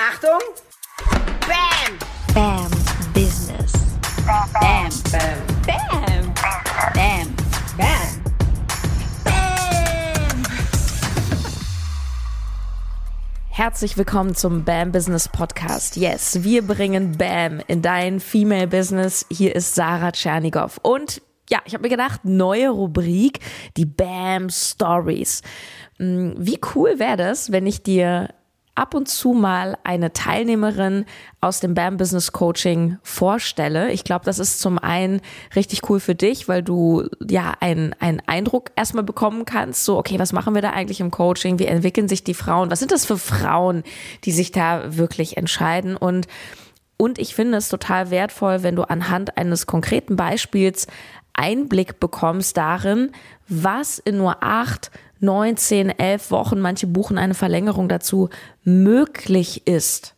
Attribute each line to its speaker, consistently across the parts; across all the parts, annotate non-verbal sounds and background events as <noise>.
Speaker 1: Achtung! Bam!
Speaker 2: Bam Business.
Speaker 1: Bam! Bam!
Speaker 2: Bam. Bam.
Speaker 1: Bam! Bam!
Speaker 3: Herzlich willkommen zum BAM Business Podcast. Yes, wir bringen BAM in dein Female Business. Hier ist Sarah Tschernigow. Und ja, ich habe mir gedacht, neue Rubrik, die BAM Stories. Hm, Wie cool wäre das, wenn ich dir ab und zu mal eine Teilnehmerin aus dem BAM Business Coaching vorstelle. Ich glaube, das ist zum einen richtig cool für dich, weil du ja einen, einen Eindruck erstmal bekommen kannst. So, okay, was machen wir da eigentlich im Coaching? Wie entwickeln sich die Frauen? Was sind das für Frauen, die sich da wirklich entscheiden? Und und ich finde es total wertvoll, wenn du anhand eines konkreten Beispiels Einblick bekommst darin, was in nur acht, neun, zehn, elf Wochen, manche buchen eine Verlängerung dazu, möglich ist.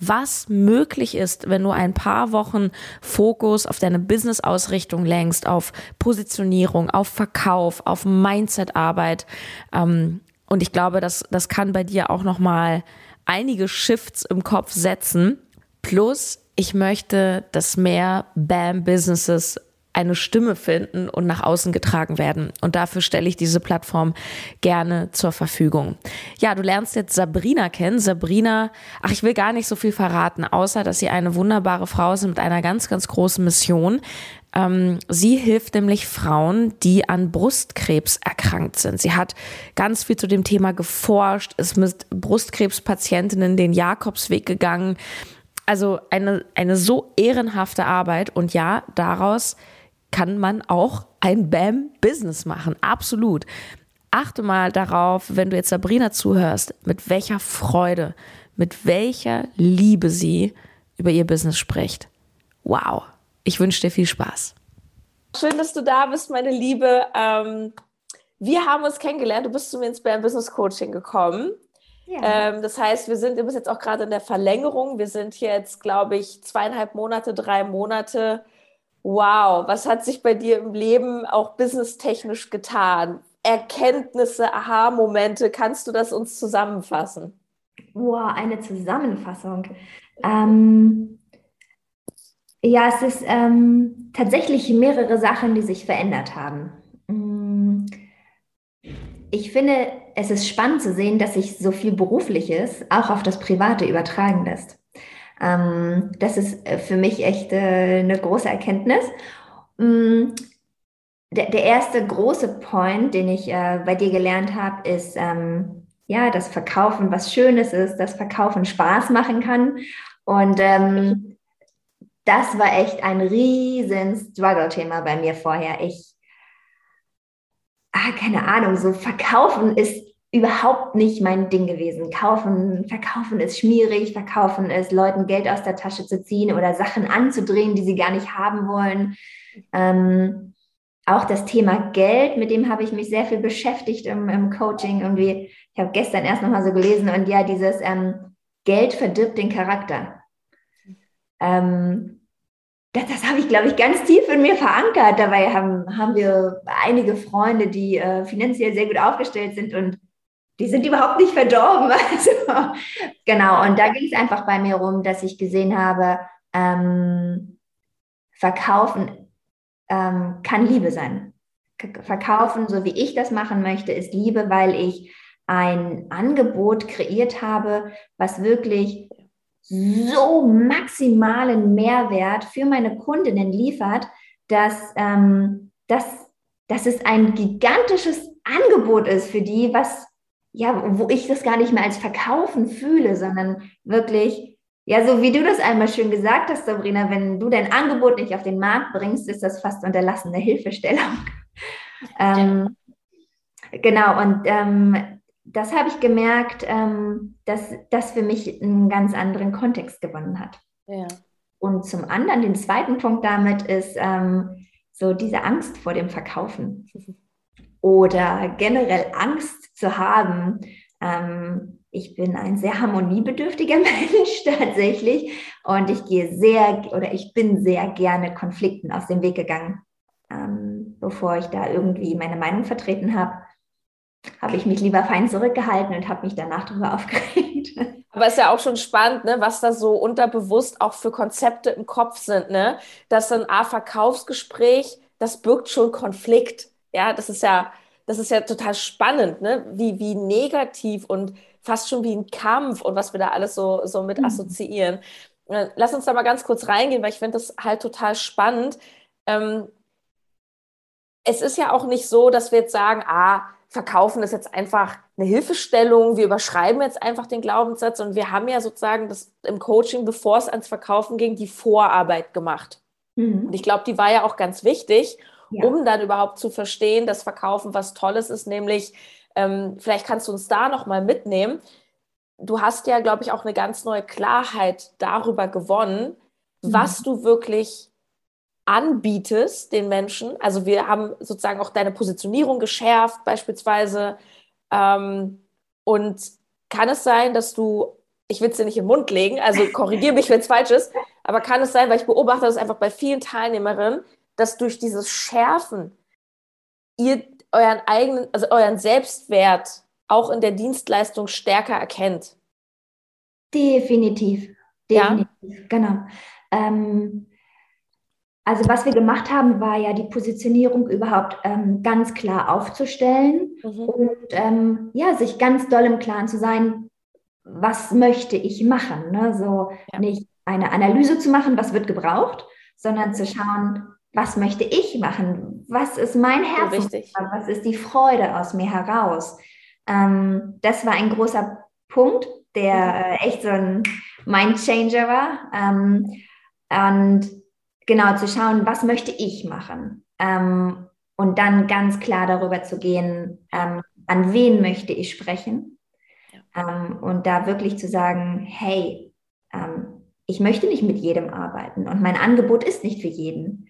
Speaker 3: Was möglich ist, wenn du ein paar Wochen Fokus auf deine Business-Ausrichtung lenkst, auf Positionierung, auf Verkauf, auf Mindset-Arbeit. Ähm, und ich glaube, das, das kann bei dir auch nochmal einige Shifts im Kopf setzen. Plus, ich möchte, dass mehr BAM-Businesses eine Stimme finden und nach außen getragen werden. Und dafür stelle ich diese Plattform gerne zur Verfügung. Ja, du lernst jetzt Sabrina kennen. Sabrina, ach, ich will gar nicht so viel verraten, außer dass sie eine wunderbare Frau ist mit einer ganz, ganz großen Mission. Ähm, sie hilft nämlich Frauen, die an Brustkrebs erkrankt sind. Sie hat ganz viel zu dem Thema geforscht, ist mit Brustkrebspatientinnen den Jakobsweg gegangen. Also eine, eine so ehrenhafte Arbeit und ja, daraus kann man auch ein BAM-Business machen. Absolut. Achte mal darauf, wenn du jetzt Sabrina zuhörst, mit welcher Freude, mit welcher Liebe sie über ihr Business spricht. Wow. Ich wünsche dir viel Spaß. Schön, dass du da bist, meine Liebe. Ähm, wir haben uns kennengelernt. Du bist zu mir ins BAM Business Coaching gekommen.
Speaker 2: Ja.
Speaker 3: Ähm, das heißt, wir sind, du bist jetzt auch gerade in der Verlängerung. Wir sind jetzt, glaube ich, zweieinhalb Monate, drei Monate. Wow, was hat sich bei dir im Leben auch businesstechnisch getan? Erkenntnisse, Aha-Momente, kannst du das uns zusammenfassen?
Speaker 2: Wow, eine Zusammenfassung. Ähm, ja, es ist ähm, tatsächlich mehrere Sachen, die sich verändert haben. Mm, Ich finde, es ist spannend zu sehen, dass sich so viel Berufliches auch auf das Private übertragen lässt. Ähm, das ist äh, für mich echt äh, eine große Erkenntnis. Mm, Der, der erste große Point, den ich äh, bei dir gelernt habe, ist, ähm, ja, dass Verkaufen was Schönes ist, dass Verkaufen Spaß machen kann. Und ähm, das war echt ein riesen Struggle-Thema bei mir vorher. Ich, ah, keine Ahnung, so Verkaufen ist überhaupt nicht mein Ding gewesen. Kaufen, verkaufen ist schmierig, verkaufen ist Leuten Geld aus der Tasche zu ziehen oder Sachen anzudrehen, die sie gar nicht haben wollen. Ähm, auch das Thema Geld, mit dem habe ich mich sehr viel beschäftigt im, im Coaching. Irgendwie, ich habe gestern erst nochmal so gelesen und ja, dieses ähm, Geld verdirbt den Charakter. Ähm, das, das habe ich, glaube ich, ganz tief in mir verankert. Dabei haben, haben wir einige Freunde, die äh, finanziell sehr gut aufgestellt sind und die sind überhaupt nicht verdorben. <laughs> Also, genau, und da ging es einfach bei mir rum, dass ich gesehen habe, ähm, Verkaufen ähm, kann Liebe sein. Verkaufen, so wie ich das machen möchte, ist Liebe, weil ich ein Angebot kreiert habe, was wirklich so maximalen Mehrwert für meine Kundinnen liefert, dass, ähm, dass, dass es ein gigantisches Angebot ist für die, was ja, wo ich das gar nicht mehr als Verkaufen fühle, sondern wirklich, ja, so wie du das einmal schön gesagt hast, Sabrina, wenn du dein Angebot nicht auf den Markt bringst, ist das fast unterlassene Hilfestellung. <laughs> ähm, genau, und ähm, das habe ich gemerkt, ähm, dass das für mich einen ganz anderen Kontext gewonnen hat.
Speaker 3: Ja.
Speaker 2: Und zum anderen, den zweiten Punkt damit ist ähm, so diese Angst vor dem Verkaufen <laughs> oder generell Angst zu haben. Ähm, ich bin ein sehr harmoniebedürftiger <laughs> Mensch tatsächlich und ich gehe sehr oder ich bin sehr gerne Konflikten aus dem Weg gegangen. Ähm, bevor ich da irgendwie meine Meinung vertreten habe, habe ich mich lieber fein zurückgehalten und habe mich danach darüber <laughs> aufgeregt.
Speaker 3: Aber es ist ja auch schon spannend, ne, was da so unterbewusst auch für Konzepte im Kopf sind, ne? Dass ein A-Verkaufsgespräch, das birgt schon Konflikt. Ja, das ist ja, das ist ja total spannend, ne? Wie, wie negativ und fast schon wie ein Kampf und was wir da alles so, so mit mhm. assoziieren. Äh, lass uns da mal ganz kurz reingehen, weil ich finde das halt total spannend. Ähm, es ist ja auch nicht so, dass wir jetzt sagen, ah, verkaufen ist jetzt einfach eine Hilfestellung, wir überschreiben jetzt einfach den Glaubenssatz und wir haben ja sozusagen das im Coaching, bevor es ans Verkaufen ging, die Vorarbeit gemacht. Mhm. Und ich glaube, die war ja auch ganz wichtig, ja. um dann überhaupt zu verstehen, dass Verkaufen was Tolles ist, nämlich ähm, vielleicht kannst du uns da nochmal mitnehmen. Du hast ja, glaube ich, auch eine ganz neue Klarheit darüber gewonnen, mhm. was du wirklich anbietest den Menschen. Also wir haben sozusagen auch deine Positionierung geschärft beispielsweise. Ähm, und kann es sein, dass du, ich will es dir nicht im Mund legen, also korrigiere mich, wenn es falsch ist, aber kann es sein, weil ich beobachte das einfach bei vielen Teilnehmerinnen, dass durch dieses Schärfen ihr euren eigenen, also euren Selbstwert auch in der Dienstleistung stärker erkennt?
Speaker 2: Definitiv. Definitiv, ja? genau. Ähm, also was wir gemacht haben, war ja die Positionierung überhaupt ähm, ganz klar aufzustellen mhm. und ähm, ja, sich ganz doll im Klaren zu sein, was möchte ich machen. Ne? So ja. nicht eine Analyse zu machen, was wird gebraucht, sondern zu schauen, was möchte ich machen? Was ist mein Herz? So was ist die Freude aus mir heraus? Ähm, das war ein großer Punkt, der mhm. äh, echt so ein Mindchanger war. Ähm, und genau zu schauen, was möchte ich machen? Ähm, und dann ganz klar darüber zu gehen, ähm, an wen möchte ich sprechen? Ja. Ähm, und da wirklich zu sagen, hey, ähm, ich möchte nicht mit jedem arbeiten und mein Angebot ist nicht für jeden.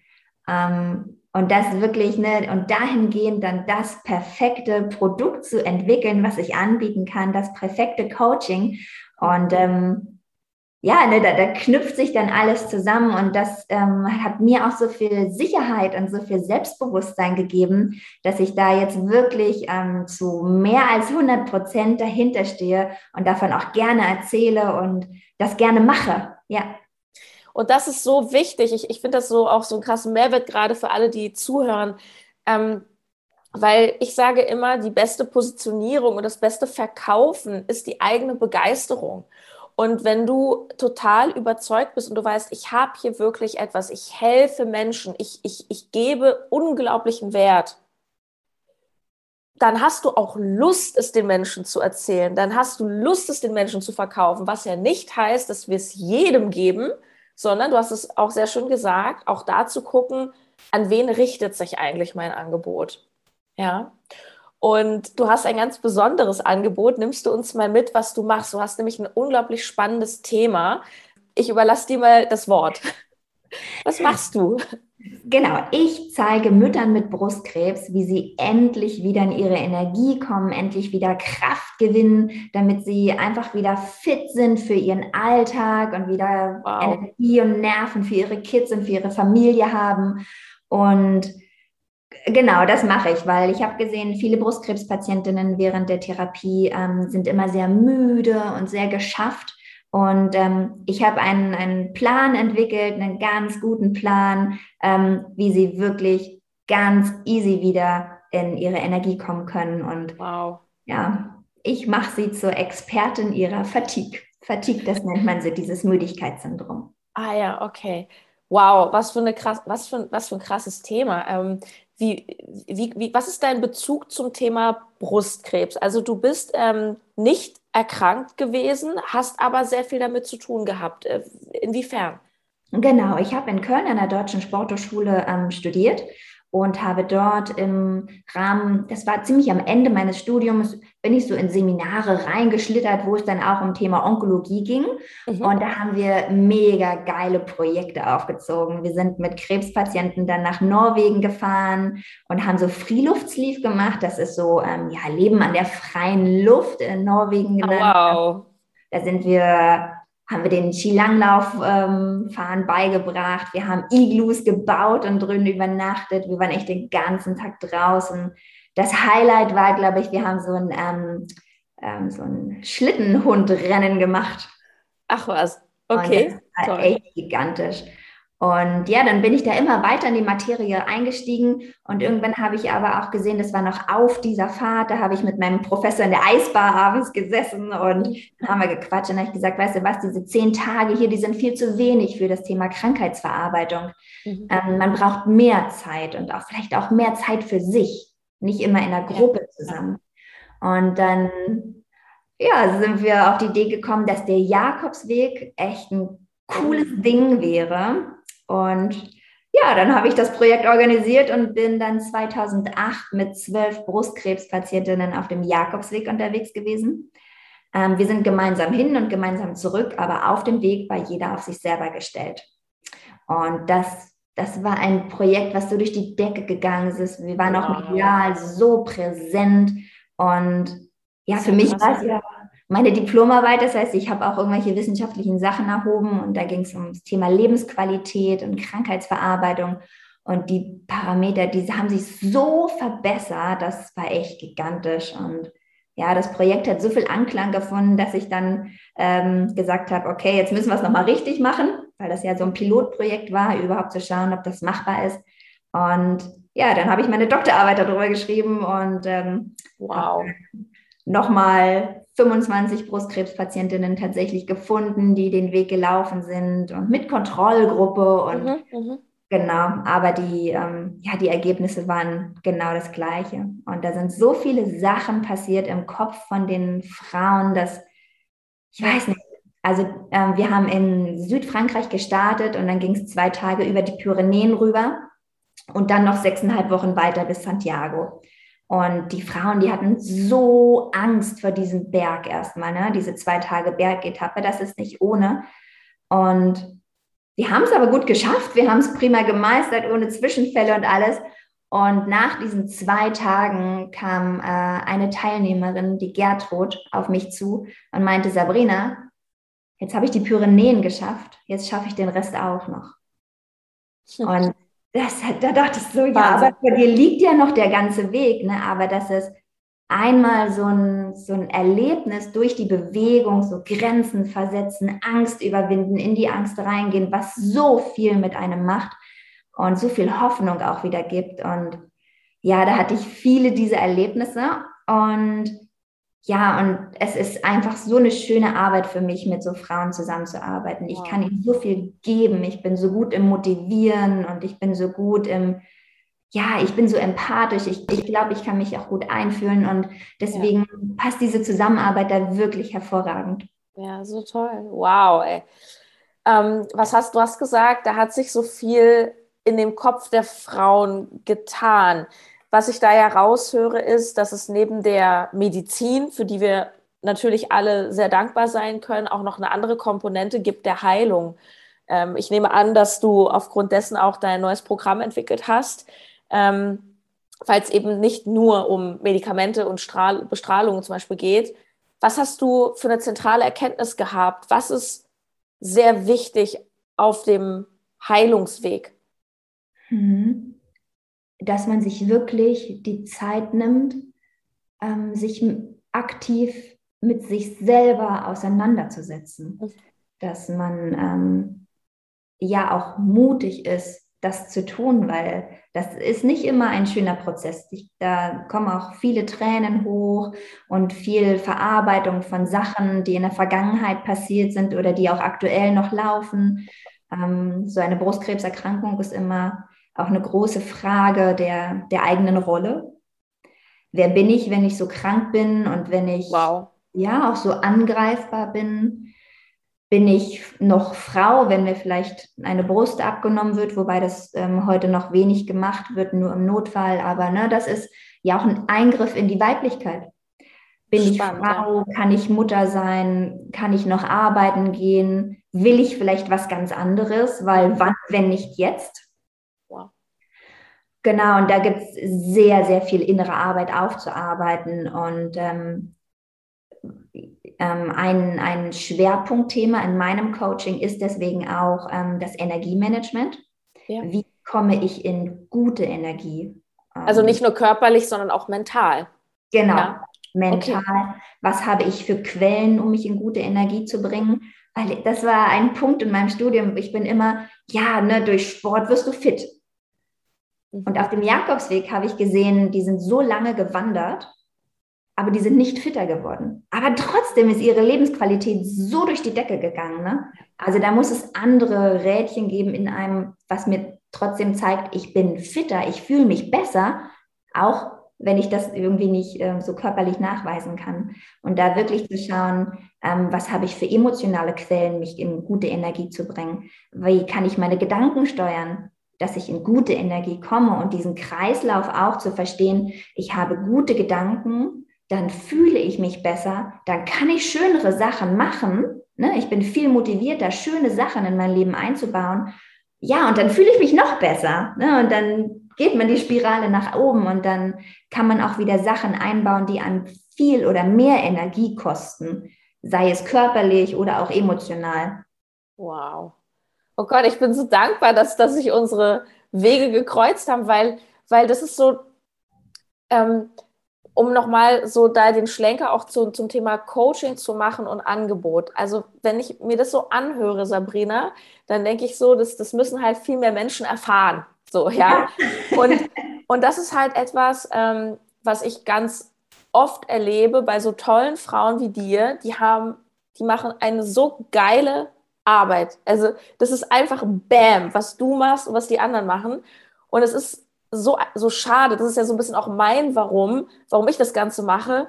Speaker 2: Ähm, und das wirklich, ne, und dahingehend dann das perfekte Produkt zu entwickeln, was ich anbieten kann, das perfekte Coaching. Und ähm, ja, ne, da, da knüpft sich dann alles zusammen und das ähm, hat mir auch so viel Sicherheit und so viel Selbstbewusstsein gegeben, dass ich da jetzt wirklich ähm, zu mehr als 100 Prozent dahinter stehe und davon auch gerne erzähle und das gerne mache. Ja.
Speaker 3: Und das ist so wichtig. Ich, ich finde das so auch so einen krassen Mehrwert gerade für alle, die zuhören. Ähm, weil ich sage immer, die beste Positionierung und das beste Verkaufen ist die eigene Begeisterung. Und wenn du total überzeugt bist und du weißt, ich habe hier wirklich etwas, ich helfe Menschen, ich, ich, ich gebe unglaublichen Wert, dann hast du auch Lust, es den Menschen zu erzählen. Dann hast du Lust, es den Menschen zu verkaufen, was ja nicht heißt, dass wir es jedem geben, sondern du hast es auch sehr schön gesagt, auch da zu gucken, an wen richtet sich eigentlich mein Angebot. Ja. Und du hast ein ganz besonderes Angebot. Nimmst du uns mal mit, was du machst? Du hast nämlich ein unglaublich spannendes Thema. Ich überlasse dir mal das Wort. Was machst du?
Speaker 2: Genau, ich zeige Müttern mit Brustkrebs, wie sie endlich wieder in ihre Energie kommen, endlich wieder Kraft gewinnen, damit sie einfach wieder fit sind für ihren Alltag und wieder wow. Energie und Nerven für ihre Kids und für ihre Familie haben. Und Genau, das mache ich, weil ich habe gesehen, viele Brustkrebspatientinnen während der Therapie ähm, sind immer sehr müde und sehr geschafft. Und ähm, ich habe einen, einen Plan entwickelt, einen ganz guten Plan, ähm, wie sie wirklich ganz easy wieder in ihre Energie kommen können. Und wow. ja, ich mache sie zur Expertin ihrer Fatigue. Fatigue, das nennt man so, dieses Müdigkeitssyndrom.
Speaker 3: Ah ja, okay. Wow, was für, eine krass, was für, was für ein krasses Thema. Ähm, wie, wie, wie, was ist dein Bezug zum Thema Brustkrebs? Also du bist ähm, nicht erkrankt gewesen, hast aber sehr viel damit zu tun gehabt. Äh, inwiefern?
Speaker 2: Genau, ich habe in Köln an der Deutschen Sporthochschule ähm, studiert und habe dort im Rahmen, das war ziemlich am Ende meines Studiums, bin ich so in Seminare reingeschlittert, wo es dann auch um Thema Onkologie ging. Mhm. Und da haben wir mega geile Projekte aufgezogen. Wir sind mit Krebspatienten dann nach Norwegen gefahren und haben so Freeluftsleaf gemacht. Das ist so ähm, ja, Leben an der freien Luft in Norwegen genannt. wow. Da sind wir haben wir den Skilanglauffahren ähm, beigebracht. Wir haben Iglus gebaut und drinnen übernachtet. Wir waren echt den ganzen Tag draußen. Das Highlight war, glaube ich, wir haben so ein ähm, ähm, so ein Schlittenhundrennen gemacht.
Speaker 3: Ach was, okay.
Speaker 2: Und das war echt gigantisch. Und ja, dann bin ich da immer weiter in die Materie eingestiegen und irgendwann habe ich aber auch gesehen, das war noch auf dieser Fahrt, da habe ich mit meinem Professor in der Eisbar abends gesessen und dann haben wir gequatscht und dann habe ich gesagt, weißt du was, diese zehn Tage hier, die sind viel zu wenig für das Thema Krankheitsverarbeitung. Mhm. Ähm, man braucht mehr Zeit und auch vielleicht auch mehr Zeit für sich, nicht immer in der Gruppe zusammen. Und dann, ja, sind wir auf die Idee gekommen, dass der Jakobsweg echt ein cooles Ding wäre und ja, dann habe ich das Projekt organisiert und bin dann 2008 mit zwölf Brustkrebspatientinnen auf dem Jakobsweg unterwegs gewesen. Ähm, wir sind gemeinsam hin und gemeinsam zurück, aber auf dem Weg war jeder auf sich selber gestellt. Und das, das war ein Projekt, was so durch die Decke gegangen ist. Wir waren wow. auch medial so präsent. Und ja, für mich war es ja meine Diplomarbeit. Das heißt, ich habe auch irgendwelche wissenschaftlichen Sachen erhoben und da ging es um das Thema Lebensqualität und Krankheitsverarbeitung. Und die Parameter, die haben sich so verbessert, das war echt gigantisch. Und ja, das Projekt hat so viel Anklang gefunden, dass ich dann ähm, gesagt habe, okay, jetzt müssen wir es nochmal richtig machen, weil das ja so ein Pilotprojekt war, überhaupt zu schauen, ob das machbar ist. Und ja, dann habe ich meine Doktorarbeit darüber geschrieben und ähm,
Speaker 3: wow.
Speaker 2: nochmal 25 Brustkrebspatientinnen tatsächlich gefunden, die den Weg gelaufen sind und mit Kontrollgruppe und mhm, mhm, genau, aber die, ähm, ja, die Ergebnisse waren genau das Gleiche. Und da sind so viele Sachen passiert im Kopf von den Frauen, dass ich weiß nicht. Also ähm, wir haben in Südfrankreich gestartet und dann ging es zwei Tage über die Pyrenäen rüber und dann noch sechseinhalb Wochen weiter bis Santiago. Und die Frauen, die hatten so Angst vor diesem Berg erstmal, ne? diese zwei Tage Bergetappe, das ist nicht ohne. Und wir haben es aber gut geschafft, wir haben es prima gemeistert, ohne Zwischenfälle und alles. Und nach diesen zwei Tagen kam äh, eine Teilnehmerin, die Gertrud, auf mich zu und meinte, Sabrina, jetzt habe ich die Pyrenäen geschafft, jetzt schaffe ich den Rest auch noch. Und <laughs> das, da dachte ich so, ja, aber vor dir liegt ja noch der ganze Weg, ne? aber das ist einmal so ein, so ein Erlebnis durch die Bewegung, so Grenzen versetzen, Angst überwinden, in die Angst reingehen, was so viel mit einem macht und so viel Hoffnung auch wieder gibt. Und ja, da hatte ich viele dieser Erlebnisse und ja, und es ist einfach so eine schöne Arbeit für mich, mit so Frauen zusammenzuarbeiten. Ich kann ihnen so viel geben. Ich bin so gut im Motivieren und ich bin so gut im, ja, ich bin so empathisch. Ich, ich glaube, ich kann mich auch gut einfühlen und deswegen ja. passt diese Zusammenarbeit da wirklich hervorragend.
Speaker 3: Ja, so toll. Wow, ey. Ähm, was hast du hast gesagt, da hat sich so viel in dem Kopf der Frauen getan. Was ich da ja raushöre, ist, dass es neben der Medizin, für die wir natürlich alle sehr dankbar sein können, auch noch eine andere Komponente gibt der Heilung. Ähm, ich nehme an, dass du aufgrund dessen auch dein neues Programm entwickelt hast, ähm, weil es eben nicht nur um Medikamente und Strahl Bestrahlung zum Beispiel geht. Was hast du für eine zentrale Erkenntnis gehabt? Was ist sehr wichtig auf dem Heilungsweg?
Speaker 2: Mhm dass man sich wirklich die Zeit nimmt, ähm, sich aktiv mit sich selber auseinanderzusetzen. Dass man ähm, ja auch mutig ist, das zu tun, weil das ist nicht immer ein schöner Prozess. Ich, da kommen auch viele Tränen hoch und viel Verarbeitung von Sachen, die in der Vergangenheit passiert sind oder die auch aktuell noch laufen. Ähm, so eine Brustkrebserkrankung ist immer auch eine große Frage der, der eigenen Rolle. Wer bin ich, wenn ich so krank bin und wenn ich wow. ja auch so angreifbar bin? Bin ich noch Frau, wenn mir vielleicht eine Brust abgenommen wird, wobei das ähm, heute noch wenig gemacht wird, nur im Notfall. Aber ne, das ist ja auch ein Eingriff in die Weiblichkeit. Bin Spannend, ich Frau? Ja. Kann ich Mutter sein? Kann ich noch arbeiten gehen? Will ich vielleicht was ganz anderes? Weil wann, wenn nicht jetzt? Genau, und da gibt es sehr, sehr viel innere Arbeit aufzuarbeiten. Und ähm, ähm, ein, ein Schwerpunktthema in meinem Coaching ist deswegen auch ähm, das Energiemanagement. Ja. Wie komme ich in gute Energie?
Speaker 3: Also nicht nur körperlich, sondern auch mental.
Speaker 2: Genau. Ja. mental, okay. was habe ich für Quellen, um mich in gute Energie zu bringen. Weil das war ein Punkt in meinem Studium. Ich bin immer, ja, ne, durch Sport wirst du fit. Und auf dem Jakobsweg habe ich gesehen, die sind so lange gewandert, aber die sind nicht fitter geworden. Aber trotzdem ist ihre Lebensqualität so durch die Decke gegangen. Ne? Also da muss es andere Rädchen geben in einem, was mir trotzdem zeigt, ich bin fitter, ich fühle mich besser, auch wenn ich das irgendwie nicht äh, so körperlich nachweisen kann. Und da wirklich zu schauen, ähm, was habe ich für emotionale Quellen, mich in gute Energie zu bringen? Wie kann ich meine Gedanken steuern, dass ich in gute Energie komme und diesen Kreislauf auch zu verstehen, ich habe gute Gedanken, dann fühle ich mich besser, dann kann ich schönere Sachen machen. Ne? Ich bin viel motivierter, schöne Sachen in mein Leben einzubauen. Ja, und dann fühle ich mich noch besser. Ne? Und dann geht man die Spirale nach oben und dann kann man auch wieder Sachen einbauen, die einem viel oder mehr Energie kosten, sei es körperlich oder auch emotional.
Speaker 3: Wow. Oh Gott, ich bin so dankbar, dass, dass sich unsere Wege gekreuzt haben, weil, weil das ist so, ähm, um nochmal so da den Schlenker auch zu, zum Thema Coaching zu machen und Angebot. Also wenn ich mir das so anhöre, Sabrina, dann denke ich so, das, das müssen halt viel mehr Menschen erfahren. So, ja. Und, und das ist halt etwas, ähm, was ich ganz oft erlebe bei so tollen Frauen wie dir, die haben, die machen eine so geile Arbeit. Also, das ist einfach Bam, was du machst und was die anderen machen. Und es ist so, so schade. Das ist ja so ein bisschen auch mein Warum, warum ich das Ganze mache,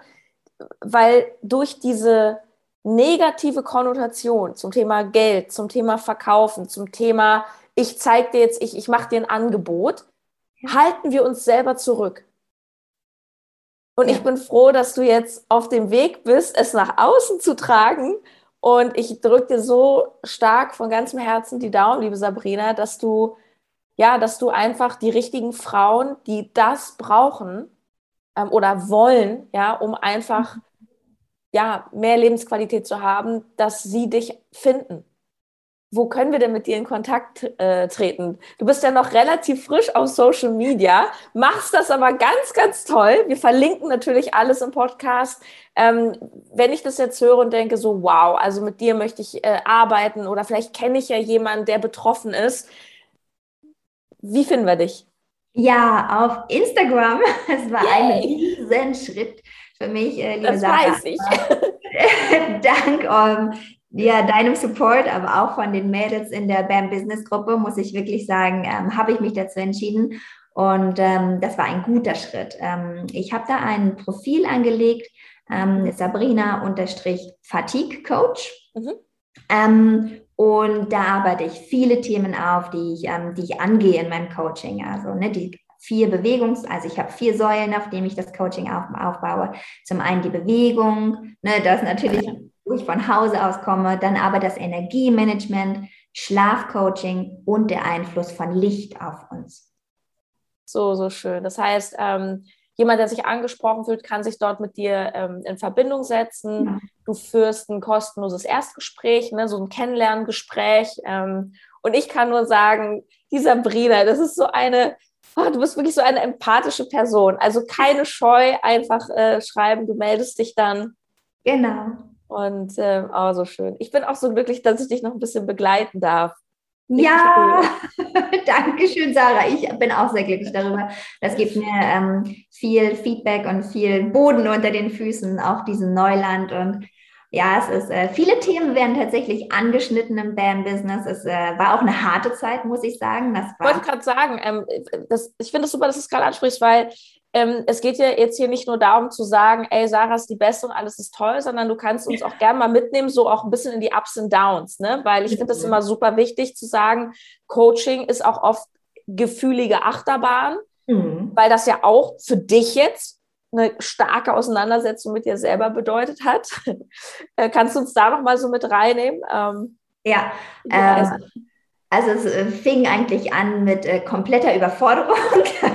Speaker 3: weil durch diese negative Konnotation zum Thema Geld, zum Thema Verkaufen, zum Thema ich zeige dir jetzt, ich, ich mache dir ein Angebot, halten wir uns selber zurück. Und ja. ich bin froh, dass du jetzt auf dem Weg bist, es nach außen zu tragen. Und ich drücke dir so stark von ganzem Herzen die Daumen, liebe Sabrina, dass du, ja, dass du einfach die richtigen Frauen, die das brauchen ähm, oder wollen, ja, um einfach mhm. ja, mehr Lebensqualität zu haben, dass sie dich finden wo können wir denn mit dir in Kontakt äh, treten? Du bist ja noch relativ frisch auf Social Media, machst das aber ganz, ganz toll. Wir verlinken natürlich alles im Podcast. Ähm, wenn ich das jetzt höre und denke, so wow, also mit dir möchte ich äh, arbeiten oder vielleicht kenne ich ja jemanden, der betroffen ist. Wie finden wir dich?
Speaker 2: Ja, auf Instagram. <laughs> Es war Yay. ein Riesenschritt für mich,
Speaker 3: äh, liebe Das Sarah. weiß ich. <laughs>
Speaker 2: Dank ähm, ja, deinem Support, aber auch von den Mädels in der BAM Business Gruppe, muss ich wirklich sagen, ähm, habe ich mich dazu entschieden. Und ähm, das war ein guter Schritt. Ähm, ich habe da ein Profil angelegt, ähm, Sabrina-Fatigue Coach. Mhm. Ähm, und da arbeite ich viele Themen auf, die ich, ähm, die ich angehe in meinem Coaching. Also ne, die vier Bewegungs-, also ich habe vier Säulen, auf denen ich das Coaching auf, aufbaue. Zum einen die Bewegung, ne, das natürlich wo ich von Hause aus komme, dann aber das Energiemanagement, Schlafcoaching und der Einfluss von Licht auf uns.
Speaker 3: So, so schön. Das heißt, ähm, jemand, der sich angesprochen fühlt, kann sich dort mit dir ähm, in Verbindung setzen. Ja. Du führst ein kostenloses Erstgespräch, ne, so ein Kennenlerngespräch. Ähm, und ich kann nur sagen, dieser Sabrina, das ist so eine, oh, du bist wirklich so eine empathische Person. Also keine Scheu, einfach äh, schreiben, du meldest dich dann.
Speaker 2: Genau.
Speaker 3: Und äh, oh, so schön. Ich bin auch so glücklich, dass ich dich noch ein bisschen begleiten darf.
Speaker 2: ja, <laughs> danke schön, Sarah. Ich bin auch sehr glücklich darüber. Das gibt mir ähm, viel Feedback und viel Boden unter den Füßen auf diesem Neuland. Und ja, es ist, äh, viele Themen werden tatsächlich angeschnitten im BAM-Business. Es äh, war auch eine harte Zeit, muss ich sagen.
Speaker 3: Das war wollte gerade sagen, ähm, das, ich finde es super, dass du es gerade ansprichst, weil ähm, es geht ja jetzt hier nicht nur darum zu sagen, ey, Sarah ist die Beste und alles ist toll, sondern du kannst uns auch gerne mal mitnehmen, so auch ein bisschen in die Ups und Downs, ne? Weil ich finde das immer super wichtig zu sagen, Coaching ist auch oft gefühlige Achterbahn, mhm. weil das ja auch für dich jetzt eine starke Auseinandersetzung mit dir selber bedeutet hat. <laughs> Äh, kannst du uns da noch mal so mit reinnehmen? Ähm,
Speaker 2: ja, ähm, also es äh, fing eigentlich an mit äh, kompletter Überforderung. ja.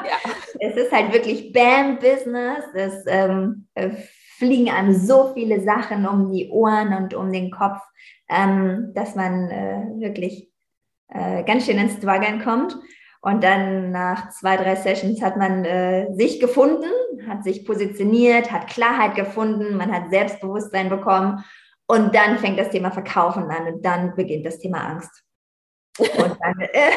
Speaker 2: <laughs> Es ist halt wirklich Bam-Business. Es ähm, äh, fliegen einem so viele Sachen um die Ohren und um den Kopf, ähm, dass man äh, wirklich äh, ganz schön ins Struggeln kommt. Und dann nach zwei, drei Sessions hat man äh, sich gefunden, hat sich positioniert, hat Klarheit gefunden, man hat Selbstbewusstsein bekommen. Und dann fängt das Thema Verkaufen an und dann beginnt das Thema Angst. Und dann äh,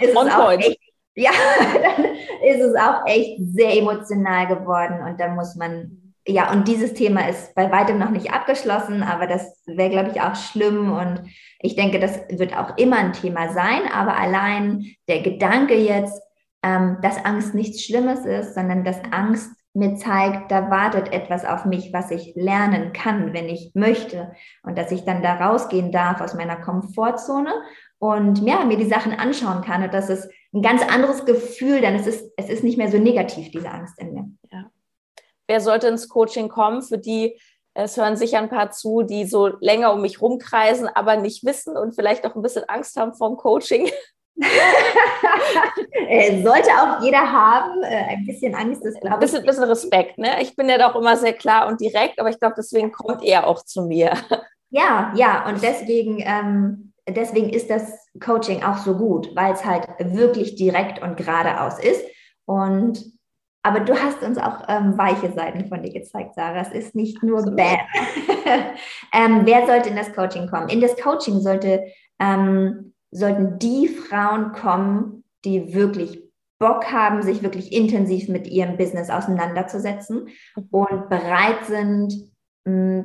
Speaker 2: <laughs> ist es auch echt, ja, <laughs> dann ist es auch echt sehr emotional geworden und dann muss man ja, und dieses Thema ist bei weitem noch nicht abgeschlossen, aber das wäre, glaube ich, auch schlimm. Und ich denke, das wird auch immer ein Thema sein. Aber allein der Gedanke jetzt, ähm, dass Angst nichts Schlimmes ist, sondern dass Angst mir zeigt, da wartet etwas auf mich, was ich lernen kann, wenn ich möchte. Und dass ich dann da rausgehen darf aus meiner Komfortzone und ja, mir die Sachen anschauen kann. Und das ist ein ganz anderes Gefühl, denn es ist, es ist nicht mehr so negativ, diese Angst in mir.
Speaker 3: Ja wer sollte ins Coaching kommen, für die es hören sicher ein paar zu, die so länger um mich rumkreisen, aber nicht wissen und vielleicht auch ein bisschen Angst haben vom Coaching. <laughs> <laughs>
Speaker 2: Äh, sollte auch jeder haben. Äh, ein bisschen Angst ist,
Speaker 3: glaube ich. Ein bisschen, bisschen Respekt, ne? Ich bin ja doch immer sehr klar und direkt, aber ich glaube, deswegen kommt er auch zu mir.
Speaker 2: Ja, ja, und deswegen, ähm, deswegen ist das Coaching auch so gut, weil es halt wirklich direkt und geradeaus ist. Und aber du hast uns auch ähm, weiche Seiten von dir gezeigt, Sarah. Es ist nicht nur so bam. <laughs> ähm, wer sollte in das Coaching kommen? In das Coaching sollte, ähm, sollten die Frauen kommen, die wirklich Bock haben, sich wirklich intensiv mit ihrem Business auseinanderzusetzen und bereit sind, mh,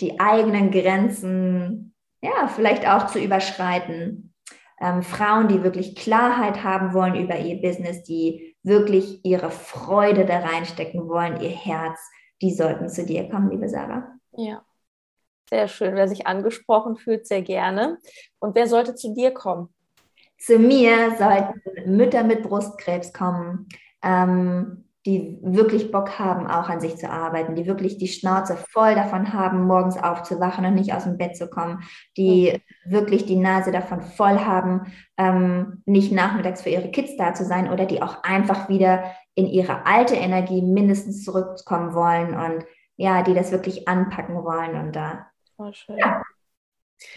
Speaker 2: die eigenen Grenzen, ja, vielleicht auch zu überschreiten. Ähm, Frauen, die wirklich Klarheit haben wollen über ihr Business, die wirklich ihre Freude da reinstecken wollen, ihr Herz, die sollten zu dir kommen, liebe Sarah.
Speaker 3: Ja, sehr schön. Wer sich angesprochen fühlt, sehr gerne. Und wer sollte zu dir kommen?
Speaker 2: Zu mir sollten Mütter mit Brustkrebs kommen, ähm, die wirklich Bock haben, auch an sich zu arbeiten, die wirklich die Schnauze voll davon haben, morgens aufzuwachen und nicht aus dem Bett zu kommen, die wirklich die Nase davon voll haben, ähm, nicht nachmittags für ihre Kids da zu sein oder die auch einfach wieder in ihre alte Energie mindestens zurückkommen wollen und ja, die das wirklich anpacken wollen und da oh, ja,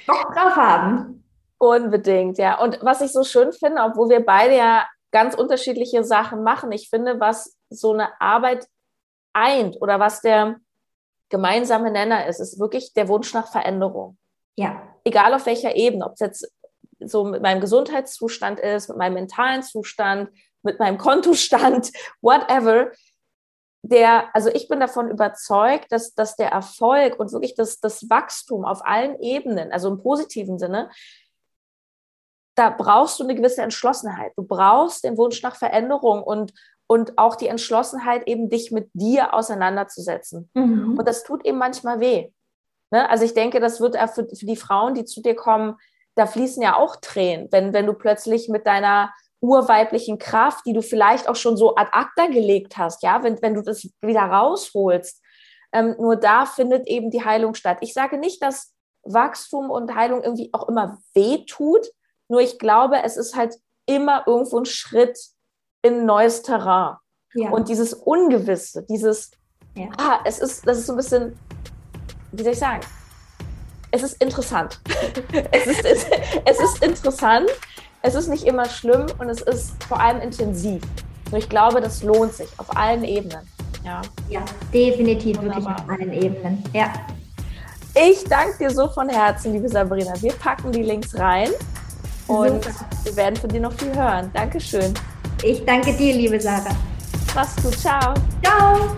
Speaker 2: Bock drauf haben.
Speaker 3: Unbedingt, ja. Und was ich so schön finde, obwohl wir beide ja ganz unterschiedliche Sachen machen. Ich finde, was so eine Arbeit eint oder was der gemeinsame Nenner ist, ist wirklich der Wunsch nach Veränderung.
Speaker 2: Ja.
Speaker 3: Egal auf welcher Ebene, ob es jetzt so mit meinem Gesundheitszustand ist, mit meinem mentalen Zustand, mit meinem Kontostand, <laughs> whatever. Der, also ich bin davon überzeugt, dass, dass der Erfolg und wirklich das, das Wachstum auf allen Ebenen, also im positiven Sinne, da brauchst du eine gewisse Entschlossenheit. Du brauchst den Wunsch nach Veränderung und, und auch die Entschlossenheit, eben dich mit dir auseinanderzusetzen. Mhm. Und das tut eben manchmal weh. Ne? Also ich denke, das wird für, für die Frauen, die zu dir kommen, da fließen ja auch Tränen, wenn, wenn du plötzlich mit deiner urweiblichen Kraft, die du vielleicht auch schon so ad acta gelegt hast, ja, wenn, wenn du das wieder rausholst, ähm, nur da findet eben die Heilung statt. Ich sage nicht, dass Wachstum und Heilung irgendwie auch immer weh tut, nur ich glaube, es ist halt immer irgendwo ein Schritt in neues Terrain. Ja. Und dieses Ungewisse, dieses, ja. ah, es ist, das ist so ein bisschen, wie soll ich sagen? Es ist interessant. <laughs> es, ist, es, es ist interessant, es ist nicht immer schlimm und es ist vor allem intensiv. Und ich glaube, das lohnt sich auf allen Ebenen. Ja,
Speaker 2: ja definitiv, Wunderbar. wirklich auf allen Ebenen. Ja.
Speaker 3: Ich danke dir so von Herzen, liebe Sabrina. Wir packen die Links rein. Und Super. wir werden von dir noch viel hören. Dankeschön.
Speaker 2: Ich danke dir, liebe Sarah.
Speaker 3: Mach's gut. Ciao.
Speaker 2: Ciao.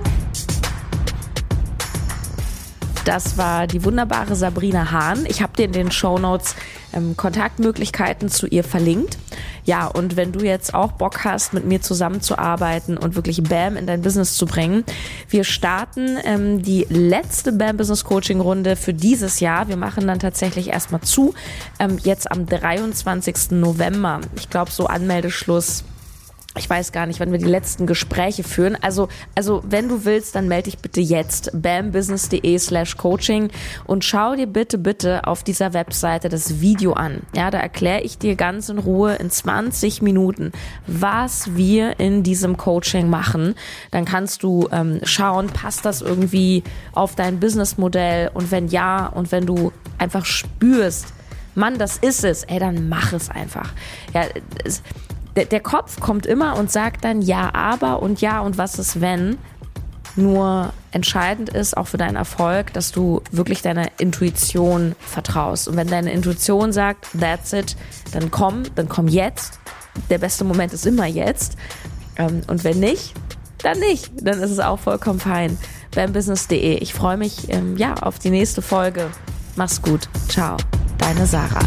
Speaker 3: Das war die wunderbare Sabrina Hahn. Ich habe dir in den Show Notes ähm, Kontaktmöglichkeiten zu ihr verlinkt. Ja, und wenn du jetzt auch Bock hast, mit mir zusammenzuarbeiten und wirklich BAM in dein Business zu bringen, wir starten ähm, die letzte BAM Business Coaching Runde für dieses Jahr. Wir machen dann tatsächlich erstmal zu, ähm, jetzt am 23. November. Ich glaube, so Anmeldeschluss ich weiß gar nicht, wann wir die letzten Gespräche führen. Also, also wenn du willst, dann melde dich bitte jetzt bambusiness.de slash coaching und schau dir bitte, bitte auf dieser Webseite das Video an. Ja, da erkläre ich dir ganz in Ruhe in 20 Minuten, was wir in diesem Coaching machen. Dann kannst du ähm, schauen, passt das irgendwie auf dein Businessmodell und wenn ja und wenn du einfach spürst, Mann, das ist es, ey, dann mach es einfach. Ja, es, der, der Kopf kommt immer und sagt dann ja, aber und ja und was ist wenn. Nur entscheidend ist auch für deinen Erfolg, dass du wirklich deiner Intuition vertraust. Und wenn deine Intuition sagt, that's it, dann komm, dann komm jetzt. Der beste Moment ist immer jetzt. Ähm, und wenn nicht, dann nicht. Dann ist es auch vollkommen fein. bambusiness.de. Ich freue mich ähm, ja auf die nächste Folge. Mach's gut. Ciao. Deine Sarah.